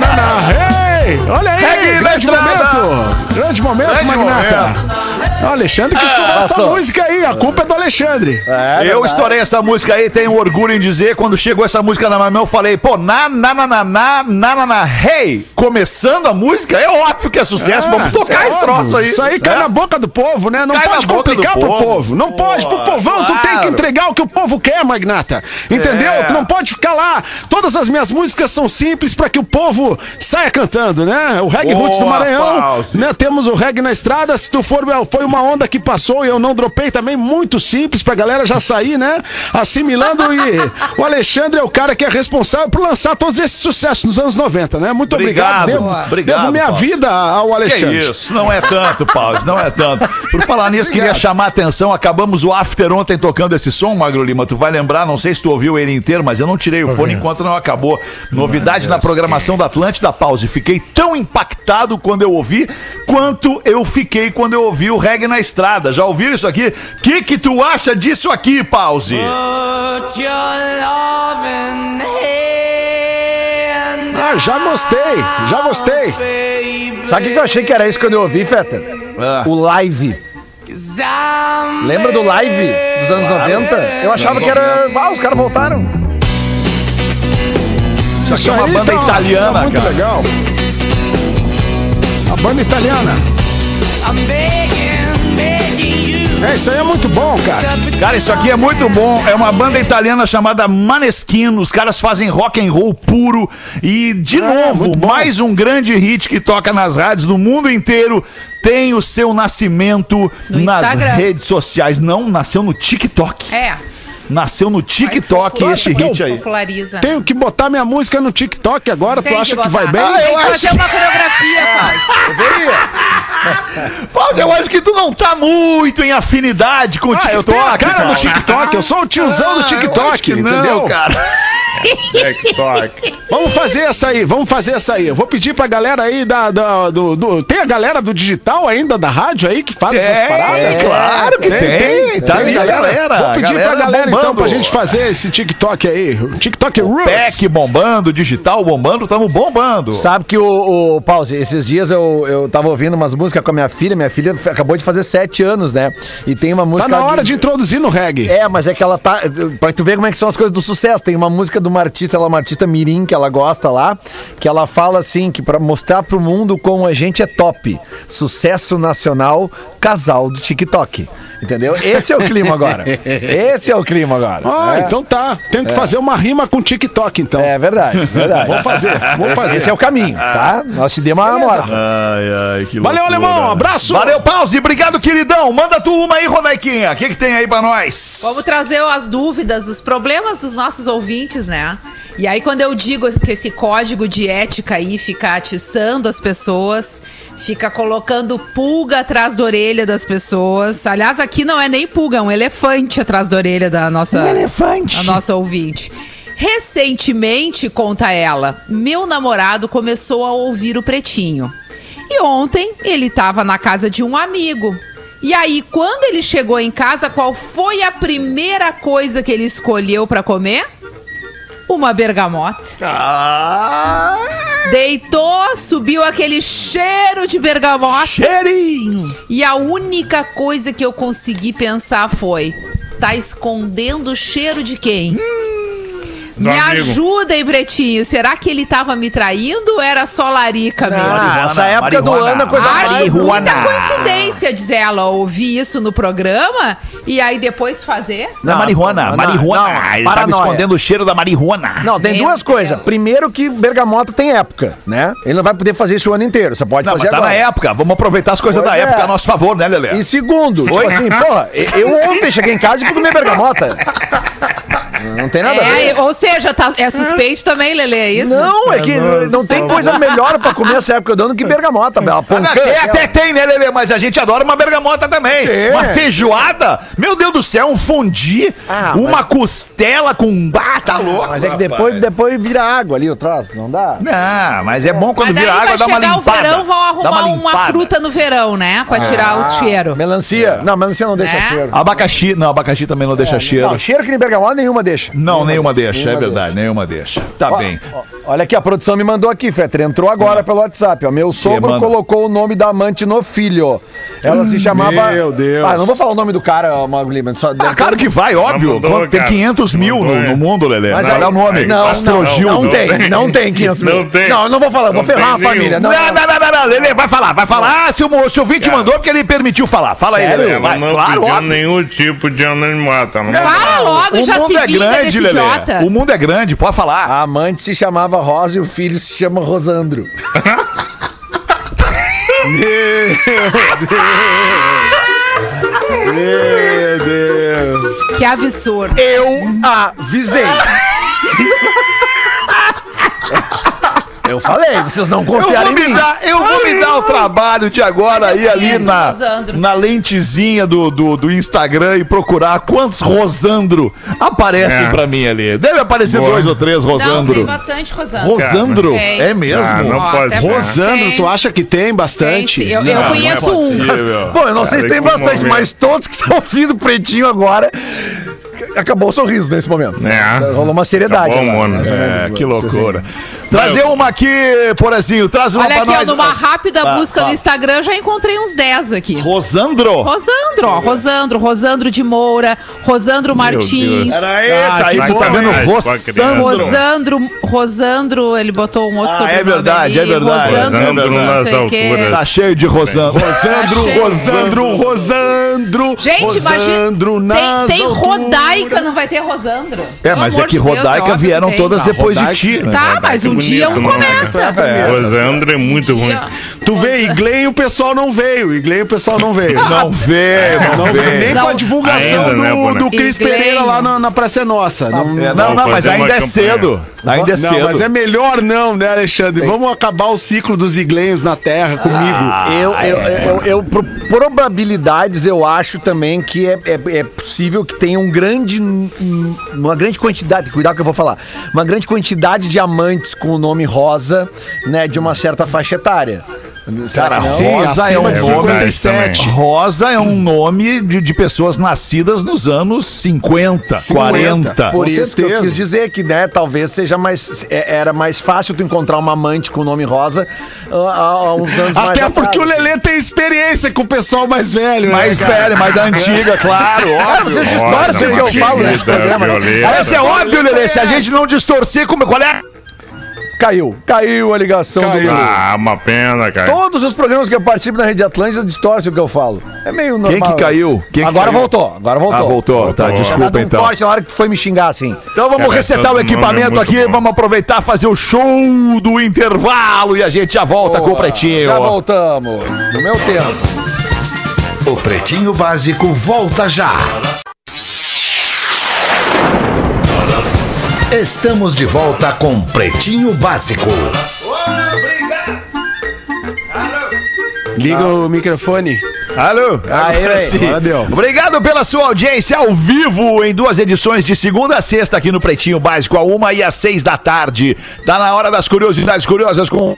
não, não. Ei, olha aí, grande momento. Grande momento, Grande Magnata. O Alexandre que estourou essa música aí, a culpa é do Alexandre. eu estourei essa música aí, tenho orgulho em dizer. Quando chegou essa música na minha mão, eu falei, pô, na, na, na, na, na, na, na, na, hey, começando a música, é óbvio que é sucesso. Vamos Ah, tocar é esse troço aí. Isso aí cai É. na boca do povo, né? Não Cai pode complicar pro povo. Não pode, pro povão, tu tem que entregar o que o povo quer, Magnata. Entendeu? É. Tu não pode ficar lá. Todas as minhas músicas são simples pra que o povo saia cantando, né? O Reggae Boa, Roots do Maranhão, né? Temos o Reggae na estrada. Se tu for, foi uma onda que passou e eu não dropei também, muito simples pra galera já sair, né? Assimilando e o Alexandre é o cara que é responsável por lançar todos esses sucessos nos anos 90, né? Muito obrigado. Obrigado, Devo, obrigado, devo minha Fauzi. vida ao Que Alexandre. isso, não é tanto, Pause, não é tanto. Por falar nisso, queria chamar a atenção. Acabamos o after ontem tocando esse som, Magro Lima. Tu vai lembrar, não sei se tu ouviu ele inteiro, mas eu não tirei o fone enquanto não acabou. Novidade na programação da Atlântida Pause. Fiquei tão impactado quando eu ouvi, quanto eu fiquei quando eu ouvi o reggae na estrada. Já ouviram isso aqui? O que, que tu acha disso aqui, Pause? Ah, já gostei, já gostei. Sabe o que eu achei que era isso quando eu ouvi, Feta? Ah. O live. Lembra do live dos anos 90? Eu achava que era. Ah, os caras voltaram. Isso aqui é uma banda tá- italiana, tá muito cara. legal. A banda italiana. É, isso aí é muito bom, cara. Cara, isso aqui é muito bom. É uma banda italiana chamada Maneskin. Os caras fazem rock and roll puro. E, de novo, muito bom. mais um grande hit que toca nas rádios do mundo inteiro. Tem o seu nascimento No nas Instagram. redes sociais. Não, nasceu no TikTok. É. Nasceu no TikTok esse hit aí. Populariza. Tenho que botar minha música no TikTok agora, Tem tu acha que, botar. vai bem? Ah, eu que acho fazer que- uma coreografia, faz. Mas eu acho que tu não tá muito em afinidade com o Ah, TikTok. eu tenho a cara cara. do TikTok, eu sou o tiozão do Ah, eu TikTok, acho que entendeu? Não, cara. TikTok. Vamos fazer essa aí, vamos fazer essa aí. Eu vou pedir pra galera aí da, da- do, do- Tem a galera do digital ainda, da rádio aí, que faz essas paradas? É, claro que tem. Tá ali a galera. Vou pedir galera pra galera então bombando. pra gente fazer esse TikTok aí. O TikTok Roots. PEC bombando, digital bombando, tamo bombando. Sabe que o, o Pause, esses dias eu, eu tava ouvindo umas músicas com a minha filha. Minha filha acabou de fazer sete anos, né? E tem uma Tá música. na hora de introduzir no reggae. É, mas é que ela tá. Pra tu ver como é que são as coisas do sucesso. Tem uma música de uma artista, ela é uma artista Mirim, que ela gosta lá, que ela fala assim: que pra mostrar pro mundo como a gente é top. Sucesso nacional, casal do TikTok. Entendeu? Esse é o clima agora. Esse é o clima agora. Ah, é. então tá. Tem que fazer uma rima com TikTok, então. É verdade, verdade. Vou fazer, vou fazer. Esse é o caminho, tá? Nós te demos uma moral. Ai, ai, que Valeu, alemão. Abraço. Valeu, Pause. Obrigado, queridão. Manda tu uma aí, Rodaiquinha. O que, que tem aí pra nós? Vamos trazer as dúvidas, os problemas dos nossos ouvintes, né? E aí, quando eu digo que esse código de ética aí fica atiçando as pessoas, fica colocando pulga atrás da orelha das pessoas. Aliás, aqui não é nem pulga, é um elefante atrás da orelha da nossa, um elefante. Da nossa ouvinte. Recentemente, conta ela, meu namorado começou a ouvir o pretinho. E ontem ele estava na casa de um amigo. E aí, quando ele chegou em casa, qual foi a primeira coisa que ele escolheu para comer? Uma bergamota. Ah, Deitou, subiu aquele cheiro de bergamota. cheirinho. E a única coisa que eu consegui pensar foi: tá escondendo o cheiro de quem? Do me amigo. ajuda aí, Bretinho. Será que ele tava me traindo ou era só larica mesmo? Ah, essa época do marihuana. ano é coisa Acho mais. muita coincidência, diz ela, ouvir isso no programa e aí depois fazer. Não, Não, marihuana, não, marihuana. não, ele tava paranoia. escondendo o cheiro da marihuana. Não, tem Meu duas coisas. Primeiro que bergamota tem época, né? Ele não vai poder fazer isso o ano inteiro. Você pode Não, fazer mas tá agora. na época. Vamos aproveitar as coisas Pois da é. época a nosso favor, né, Lelê? E segundo, tipo Oi? assim, porra, eu ontem cheguei em casa e fui comer bergamota. Não tem nada a É, ver. ou seja, tá- é suspeito também, Lele, é isso? Não, é que não tem coisa melhor pra comer essa época do ano que bergamota. A Ah, poncã, Até, até tem, né, Lelê? Mas a gente adora uma bergamota também. Sim. Uma feijoada. Meu Deus do céu, um fondue. Ah, uma costela com... Ah, tá louco. Mas é que depois, depois vira água ali o troço, não dá? Não, mas é bom quando Mas vira água, dá uma chegar o limpada. verão, vão Dá arrumar uma, limpada. fruta no verão, né? Pra tirar os cheiros. Melancia? Não, melancia não deixa É? cheiro. Abacaxi, não, abacaxi também não deixa cheiro. Não, cheiro que nem bergamota nenhuma deixa. Não, nenhuma deixa, é nenhuma verdade, nenhuma deixa. Tá Ó, bem. ó, Olha aqui, a produção me mandou aqui, Fetter. Entrou agora pelo WhatsApp. Ó. Meu sogro colocou o nome da amante no filho. Ela se chamava. Meu Deus. Ah, não vou falar o nome do cara, ó, Magro Lima. Só... Ah, claro que vai, óbvio. mandou, tem cara. 500 mil no, Mandou, é. no mundo, Lelê. Mas olha o nome. Não, Astrogil. não, não Não tem, não tem 500 mil. Não tem. Não, eu não vou falar, vou Não ferrar a família. Não, Não, não, não, não, não, Lelê, vai falar, vai falar. Ah, se o, se o ouvinte mandou, porque ele permitiu falar. Fala aí? Lelê. Não claro, nenhum tipo de anonimato. Não Fala logo, já se é vinga grande, Lelê. idiota. O mundo é grande, pode falar. A amante se chamava Rosa e o filho se chama Rosandro. Meu Deus. Que absurdo. Eu avisei. Eu falei, vocês não Eu vou, confiaram em me mim. dar, eu vou me dar o trabalho de agora ir ali conheço na, Rosandro. na lentezinha do, do, do Instagram e procurar quantos Rosandro aparecem É. pra mim ali. Deve aparecer Boa. dois ou três Não, tem Rosandro. bastante Rosandro. Rosandro? Tem. É mesmo? Ah, não Ó, pode até. Rosandro, Tem. tu acha que tem Tem, bastante? sim. eu, eu Não, não é conheço um. Bom, eu não sei se tem bastante, mas todos que estão ouvindo pretinho agora. Acabou o sorriso nesse momento. É. Rolou uma seriedade. Acabou o agora, né? É, que loucura. Trazer uma aqui, Porazinho, traz uma Olha pra aqui, ó, nós. numa rápida Tá, busca fala. no Instagram, eu já encontrei uns 10 aqui. Rosandro? Rosandro, ó, Rosandro, Rosandro de Moura, Rosandro Martins. Era aí, Ah, tá aí, que tu tá vendo Ai, Rosandro. Rosandro, Rosandro, ele botou um outro Ah, sobrenome é verdade, ali, é verdade. Rosandro, Rosandro não nas sei o quê. alturas. Tá cheio de Rosandro. Rosandro, Tá cheio. Rosandro, Rosandro. Gente, Rosandro imagina, tem, nas tem alturas. Rodaica, não vai ter Rosandro. É, Pelo mas é amor que de Deus, Rodaica óbvio que vieram tem. todas depois de ti. né? Tá, mas um bonito, dia um não. começa. É. Rosandro é muito ruim. Tu vê, Iglem o pessoal não veio. Iglem o pessoal não veio. Não veio, não, Não, veio. nem Não. com a divulgação Ainda, né, do, Boné? do Cris. Pereira lá na, na Praça é Nossa. Não, É, não, não, mas fazer uma ainda é campanha. cedo. Ainda é não, cedo. mas é melhor não, né, Alexandre? Vamos acabar o ciclo dos iglenhos na Terra comigo. Ah, Eu, eu, eu, eu- por probabilidades, eu acho também que é, é, é possível que tenha um grande, um- uma grande quantidade, cuidado que eu vou falar, uma grande quantidade de amantes com o nome Rosa, né, de uma certa faixa etária. Cara, Rosa é um de nome. 57. Rosa é um nome de, de pessoas nascidas nos anos 50, 40. Por Com isso que eu quis dizer que, né, talvez seja mais. é- Era mais fácil tu encontrar uma amante com o nome Rosa há, há uns anos mais Até porque o. Lelê tem experiência com o pessoal mais velho, né, Mais cara? velho, mais da antiga, claro, Ah, óbvio. vocês distorcem o que eu falo nesse programa. né? Parece ser óbvio, Lelê, se a gente não distorcer, como, qual é? Caiu. Caiu a ligação Caiu. do. Ah, uma pena, cara. Todos os programas que eu participo na Rede Atlântida distorcem o que eu falo. É meio normal. Quem que caiu? Quem que agora caiu? voltou, agora voltou. Ah, voltou, tá, Voltou. desculpa Dado um então. corte na hora que tu foi me xingar assim. Então vamos Cara, resetar o é equipamento aqui, bom. vamos aproveitar fazer o show do intervalo e a gente já volta com o Pretinho. Já voltamos. No meu tempo. O Pretinho Básico volta já. Estamos de volta com Pretinho Básico. Liga o microfone. Alô? Aí, Agora velho, sim. Obrigado pela sua audiência ao vivo em duas edições de segunda a sexta aqui no Pretinho Básico, a uma e às seis da tarde. Tá na hora das curiosidades curiosas com.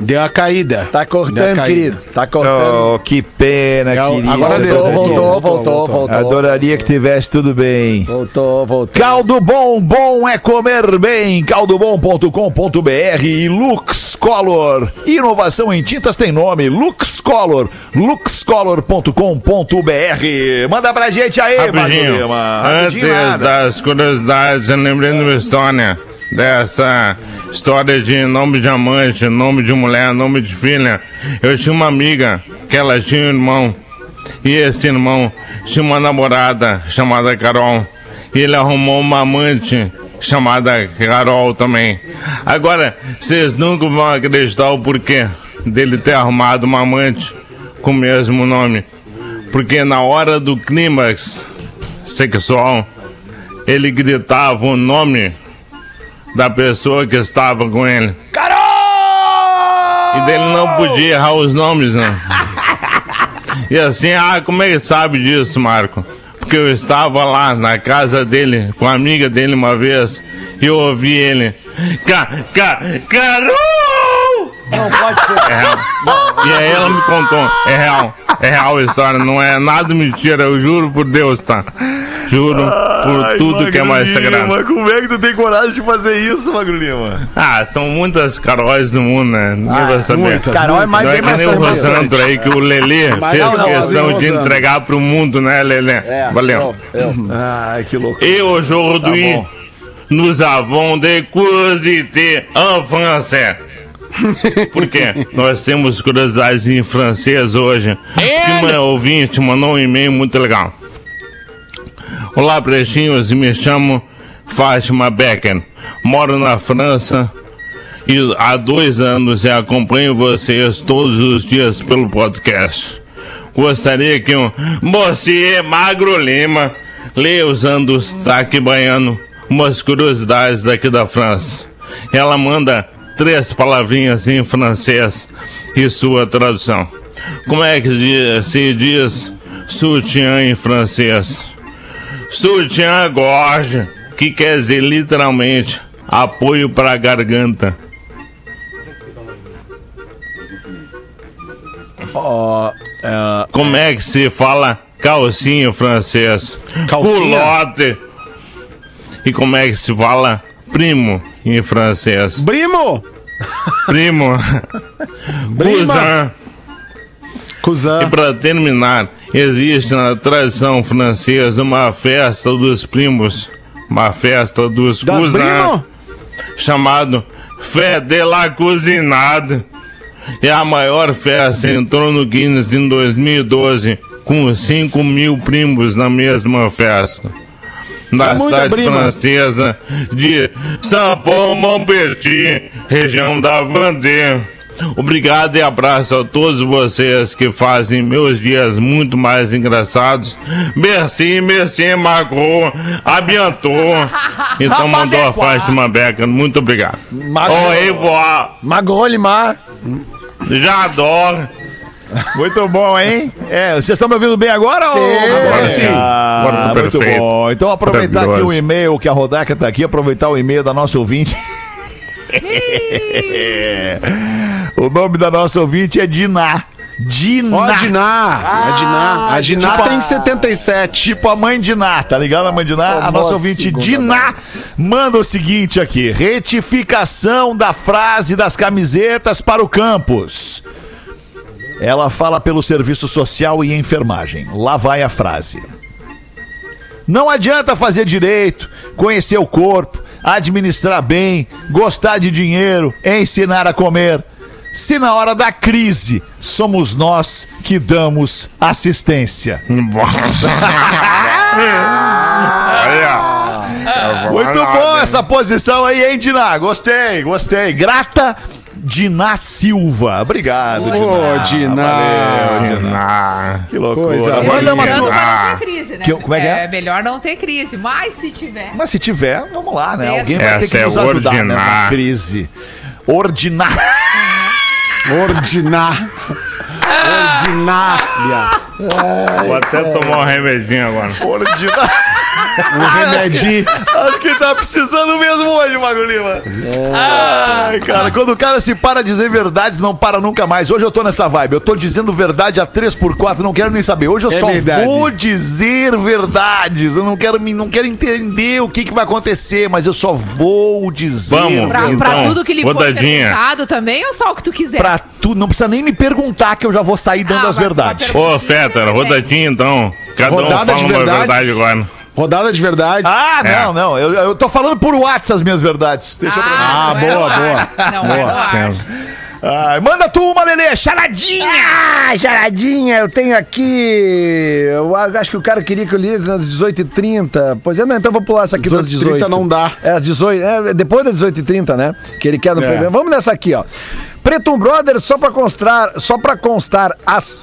Deu a caída. Tá cortando, caída. querido. Tá cortando. Oh, que pena, É, querido. agora deu. Voltou, voltou, Voltou, voltou, voltou. voltou. Adoraria que tivesse tudo bem. Voltou, voltou. Caldo Bom, bom é comer bem. Caldobom.com.br e Lux Color. Inovação em tintas tem nome. Lux Color. Luxcolor.com.br. Manda pra gente aí. Lima. Antes das curiosidades, eu lembrei de uma história. Dessa história de nome de amante, nome de mulher, nome de filha. Eu tinha uma amiga que ela tinha um irmão. E esse irmão tinha uma namorada chamada Carol. E ele arrumou uma amante chamada Carol também. Agora, vocês nunca vão acreditar o porquê dele ter arrumado uma amante com o mesmo nome. Porque na hora do clímax sexual, ele gritava o nome da pessoa que estava com ele. Carol! E dele não podia errar os nomes, né? E assim, ah, como é que sabe disso, Marco? Porque eu estava lá na casa dele, com a amiga dele uma vez, e eu ouvi ele. Ca, ca, Carol! Não pode ser. É real. E aí ela me contou. É real. É real a história. Não é nada mentira. Eu juro por Deus, tá? Juro por Ai, tudo que é mais sagrado. Lima, como é que tu tem coragem de fazer isso, Magro Lima? Ah, são muitas Caróis no mundo, né? Ninguém vai saber. muitas. Carol é mais Não é bem que nem o. Rosandro aí que o Lelê Mas fez não, questão não, de Rosandro. entregar pro mundo, né, Lelê? É, Valeu. eu- eu- Ai, que louco. Et aujourd'hui, bom. nous avons des curiosités en français. Por quê? Nós temos curiosidades em francês hoje. Que uma ouvinte mandou um e-mail muito legal. Olá, pretinhos, me chamo Fátima Becker. Moro na França e há dois anos e acompanho vocês todos os dias pelo podcast. Gostaria que um Monsieur Magro Lima leia usando o sotaque baiano umas curiosidades daqui da França. Ela manda três palavrinhas em francês e sua tradução. Como é que se diz sutiã em francês? Sutiã gorge, que quer dizer literalmente apoio para a garganta. Como é que se fala calcinha em francês? Calcinha? Culote. E como é que se fala primo em francês? Primo! Primo. Prima. Cousin. E para terminar, existe na tradição francesa uma festa dos primos, uma festa dos cousins, chamado Fé de la Cousinade. É a maior festa, entrou no Guinness em 2012, com 5 mil primos na mesma festa. Na É cidade francesa de Saint-Paul-Montpetit, região da Vendée. Obrigado e abraço a todos vocês que fazem meus dias muito mais engraçados. Merci, merci, Macron. A bientôt. Então mandou a Fátima Becker. Muito obrigado. Magro Limar. J'adore. Muito bom, hein? É, vocês estão me ouvindo bem agora? ou- Sim. Agora sim. Ah, Agora tá muito perfeito. bom. Então aproveitar aqui o e-mail que a Rodaca tá aqui, aproveitar o e-mail da nossa ouvinte. o nome da nossa ouvinte é Diná. Diná. Ó, a Diná. a Diná. A Diná tipo a- tem 77. Tipo a mãe de Ná, tá ligado? A mãe de Ná? A Tomou nossa a ouvinte Diná manda o seguinte aqui: retificação da frase das camisetas para o campus. Ela fala pelo serviço social e enfermagem. Lá vai a frase. Não adianta fazer direito, conhecer o corpo, administrar bem, gostar de dinheiro, ensinar a comer. Se na hora da crise somos nós que damos assistência. Muito bom essa posição aí, hein, Diná? Gostei, gostei. Grata, Diná Silva. Obrigado, Ô, Diná. Diná. Valeu, Diná. Que loucura. Coisa Manda uma tua- não ter crise, né? Que- como é que é? melhor não ter crise, mas se tiver. Mas se tiver, vamos lá, né? Essa- Alguém vai ter Essa que é nos ajudar né, na crise. Ordinar. Ordinar. Ordinária. vou até tomar um remedinho agora. Ordinar. Um remedinho. Acho que tá precisando mesmo hoje, Magro Lima. Ai, cara, quando o cara se para de dizer verdades, não para nunca mais. Hoje eu tô nessa vibe. Eu tô dizendo verdade a 3x4, não quero nem saber. Hoje eu É só verdade. vou dizer verdades. Eu não quero, me- não quero entender o que, que vai acontecer, mas eu só vou dizer Vamos. Pra, verdades. pra Então, tudo que lhe foi rodadinha. perguntado também, ou só o que tu quiser? Pra tu, não precisa nem me perguntar que eu já vou sair dando Ah, as verdades. Ô, Feta, rodadinha então. Cada um Rodada fala de uma verdade agora. Rodada de verdade. Ah, É. não, não. Eu, eu tô falando por WhatsApp as minhas verdades. Deixa eu Ah, não é boa, no ar. Não é no ar. Ai, manda tu uma, Lelê, charadinha! Ah, charadinha, eu tenho aqui. Eu acho que o cara queria que eu lisse às 18h30. Pois é, não, então vou pular essa aqui das 18 18h30 não dá. É, às 18 é, depois das 18h30, né? Que ele quer no É. programa. Vamos nessa aqui, ó. Preto Brothers, só pra constar, só pra constar, as.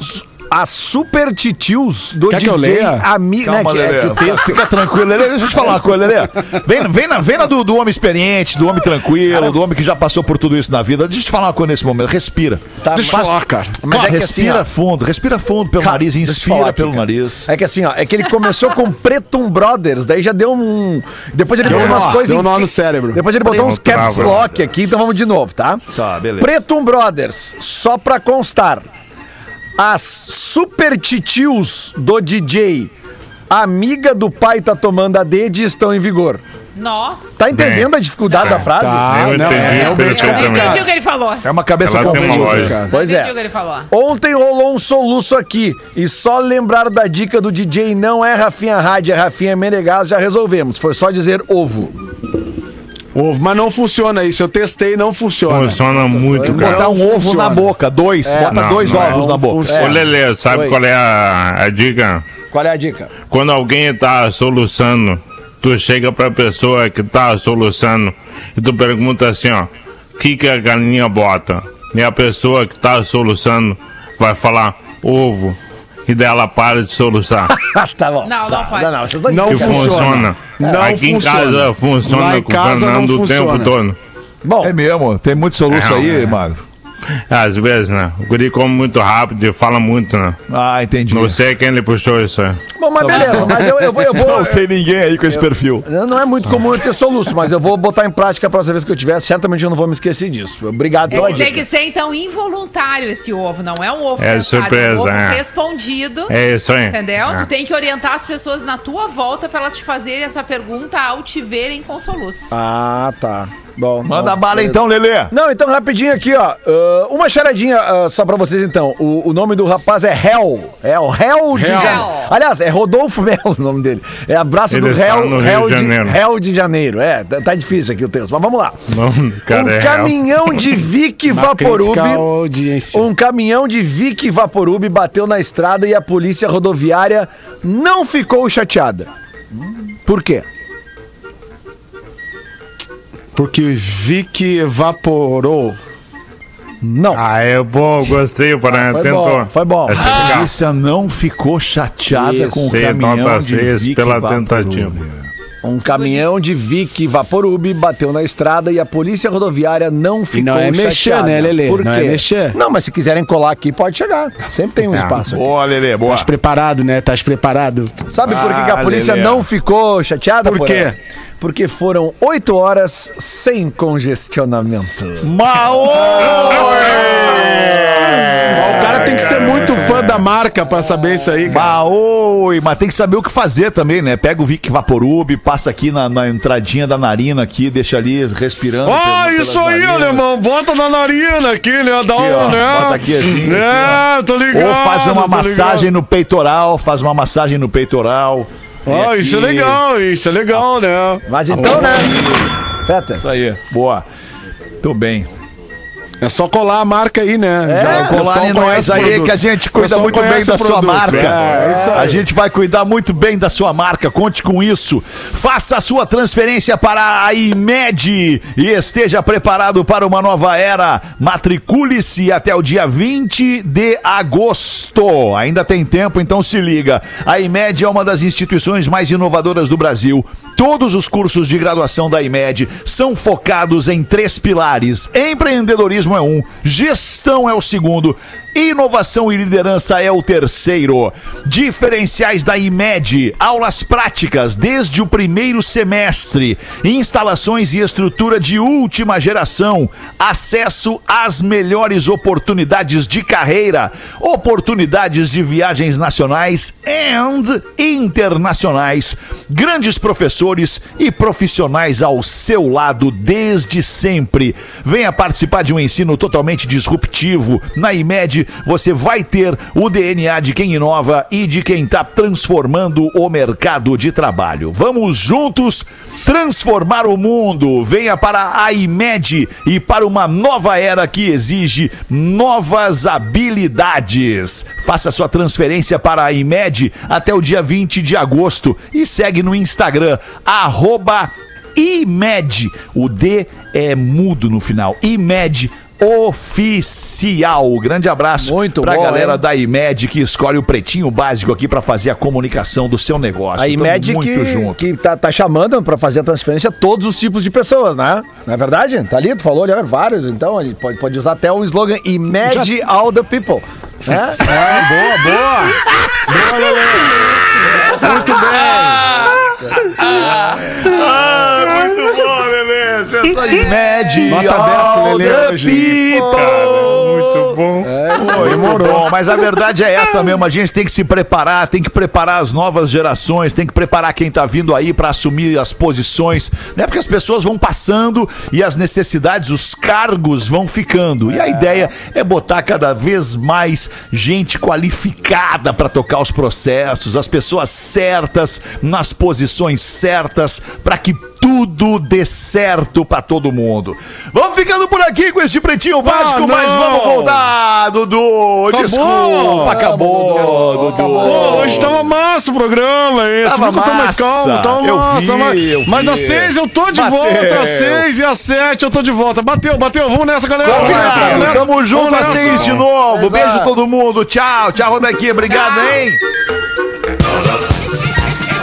As super titios do Quer que DJ eu leia? amigo, né? Calma, Que, é que o texto Fica tranquilo, Lelê. Deixa eu te falar uma coisa, Lelê. Vem, vem na, vem na do, do homem experiente, do homem tranquilo, do homem que já passou por tudo isso na vida. Deixa eu te falar uma coisa nesse momento. Respira. Tá, Deixa eu falar, cara. Mas é que assim, respira ó, fundo, respira fundo pelo Cara, nariz e inspira aqui, pelo cara. nariz. É que assim, ó, é que ele começou com Pretum Brothers, daí já deu um. Depois ele Deu botou um umas coisas. deu em- um nó no cérebro. Depois ele botou uns caps lock aqui, então vamos de novo, tá? Tá, beleza. Pretum Brothers, só pra constar. As super titios do DJ, amiga do pai tá tomando a DED, estão em vigor. Nossa. Tá entendendo a dificuldade da frase? Tá. eu não, entendi é, Eu não perfeitamente. entendi o que ele falou. É uma cabeça Ela confusa. cara. Pois é. entendi o que ele falou. Ontem rolou um soluço aqui. E só lembrar da dica do DJ não é Rafinha Rádio, é Rafinha Menegas, já resolvemos. Foi só dizer ovo. Ovo, mas não funciona isso. Eu testei, não funciona. Funciona muito, Botar cara. um ovo funciona. na boca, dois. Bota Não, dois não é. ovos Não na boca. funciona. Ô, Lelê, sabe Oi. qual é a, a dica? Qual é a dica? Quando alguém tá soluçando, tu chega pra pessoa que tá soluçando e tu pergunta assim, ó, o que que a galinha bota? E a pessoa que tá soluçando vai falar ovo. E daí ela para de soluçar. tá bom. Não, não pode Não, não, vocês estão Não que funciona. funciona. Não Aqui em funciona. casa funciona Lá em com o não Fernando o tempo todo. Bom, É mesmo? Tem muito soluço É, aí, é. Magro? Às vezes, né? O guri come muito rápido e fala muito, né? Ah, entendi. Não sei quem ele puxou isso aí. bom, mas beleza. Mas eu, eu vou. Eu vou Não tem ninguém aí com esse perfil. não é muito comum eu ter soluço, mas eu vou botar em prática a próxima vez que eu tiver. Certamente eu não vou me esquecer disso. Obrigado pela É tem dica. que ser, então, involuntário esse ovo. Não é um ovo É surpresa, é um ovo é. respondido. É isso aí. Entendeu? É. Tu tem que orientar as pessoas na tua volta pra elas te fazerem essa pergunta ao te verem com soluço. Ah, tá. Bom. Manda bom, bala beleza. então, Lelê. Não, então rapidinho aqui, ó. Ah, uma charadinha ah, só pra vocês então. O, o nome do rapaz é Hell. É o Hell de Hell. Janeiro. Aliás, é Rodolfo Melo o nome dele. É abraço Ele do Hell, no Rio Hell, de de, Janeiro. Hell de Janeiro. É, tá, tá difícil aqui o texto, mas vamos lá. Não, cara, um é caminhão de Vic Vaporub. Um caminhão de Vic Vaporub bateu na estrada e a polícia rodoviária não ficou chateada. Por quê? Porque vi que evaporou. Não. Ah, é bom, gostei, para Foi tentou. bom, foi bom. A polícia não ficou chateada Isso. com o caminhão de seis Vic pela Vaporub. tentativa. Um caminhão de Vic Vaporub bateu na estrada e a polícia rodoviária não ficou não é mexer, chateada. né, Lelê? Por Não quê? é mexer. Não, mas se quiserem colar aqui, pode chegar. Sempre tem um espaço aqui. Boa, Lelê, boa. Tás preparado, né? Tás preparado? Sabe por que, que a Ah, polícia Lelê. não ficou chateada? Por Porã? quê? Porque foram oito horas sem congestionamento. Maô! O cara tem que ser muito fã da marca pra saber isso aí, cara. Maoi, mas tem que saber o que fazer também, né? Pega o Vic Vaporub, passa aqui na, na entradinha da narina aqui, deixa ali respirando. Ah, pelo- isso pelas aí, narinas. alemão. Bota na narina aqui, né? Dá Aqui, um, ó, né? bota aqui assim, É, tô ligado. Ou faz uma tô massagem ligado. no peitoral, faz uma massagem no peitoral. Ah, isso é aqui. legal, isso é legal, né? Mas então, né? Feta. Isso aí, boa. Tô bem. É só colar a marca aí, né? É, colar em nós aí que a gente cuida muito bem da sua marca. É, aí. A gente vai cuidar muito bem da sua marca, conte com isso. Faça a sua transferência para a IMED e esteja preparado para uma nova era. Matricule-se até o dia 20 de agosto. Ainda tem tempo, então se liga. A IMED é uma das instituições mais inovadoras do Brasil. Todos os cursos de graduação da IMED são focados em três pilares: empreendedorismo é um, gestão é o segundo, inovação e liderança é o terceiro. Diferenciais da IMED: aulas práticas desde o primeiro semestre, instalações e estrutura de última geração, acesso às melhores oportunidades de carreira, oportunidades de viagens nacionais and internacionais, grandes professores e profissionais ao seu lado desde sempre. Venha participar de um ensino totalmente disruptivo. Na IMED, você vai ter o DNA de quem inova e de quem está transformando o mercado de trabalho. Vamos juntos transformar o mundo. Venha para a IMED e para uma nova era que exige novas habilidades. Faça sua transferência para a IMED até o dia 20 de agosto e segue no Instagram, arroba IMED. O D é mudo no final. IMED oficial. Grande abraço Muito pra bom, galera hein? da IMED que escolhe o pretinho básico aqui pra fazer a comunicação do seu negócio. A Tamo IMED muito que, junto. que tá, tá chamando pra fazer a transferência todos os tipos de pessoas, né? Não é verdade? Tá ali, tu falou ali, ó, vários, então ele pode, pode usar até o slogan IMED all the people. Né? Ah, boa, boa. Boa, Lelê. Muito bem. Ah, muito bom, Sensacional. IMED Nota 10 pro Lelê hoje. people. Muito bom. Muito bom, mas a verdade é essa mesmo. A gente tem que se preparar, tem que preparar as novas gerações, tem que preparar quem tá vindo aí pra assumir as posições, né? Porque as pessoas vão passando e as necessidades, os cargos vão ficando. E a ideia é botar cada vez mais gente qualificada pra tocar os processos, as pessoas certas nas posições certas pra que tudo dê certo pra todo mundo. Vamos ficando por aqui com este pretinho básico, não. mas vamos voltar, Dudu. Acabou. Desculpa, acabou, Dudu. Pô, hoje tava massa o programa, hein? Tava tô mais massa. calmo, tava Eu massa. vi, mas eu vi. mas às seis eu tô de Bateu. volta, às seis e às sete eu tô de volta. Bateu, bateu, vamos nessa, galera. Vamos nessa, vamos Combinado. nessa. Tamo junto às seis de novo. Beijo todo mundo. Tchau, tchau, Rodaquinha. Obrigado, hein?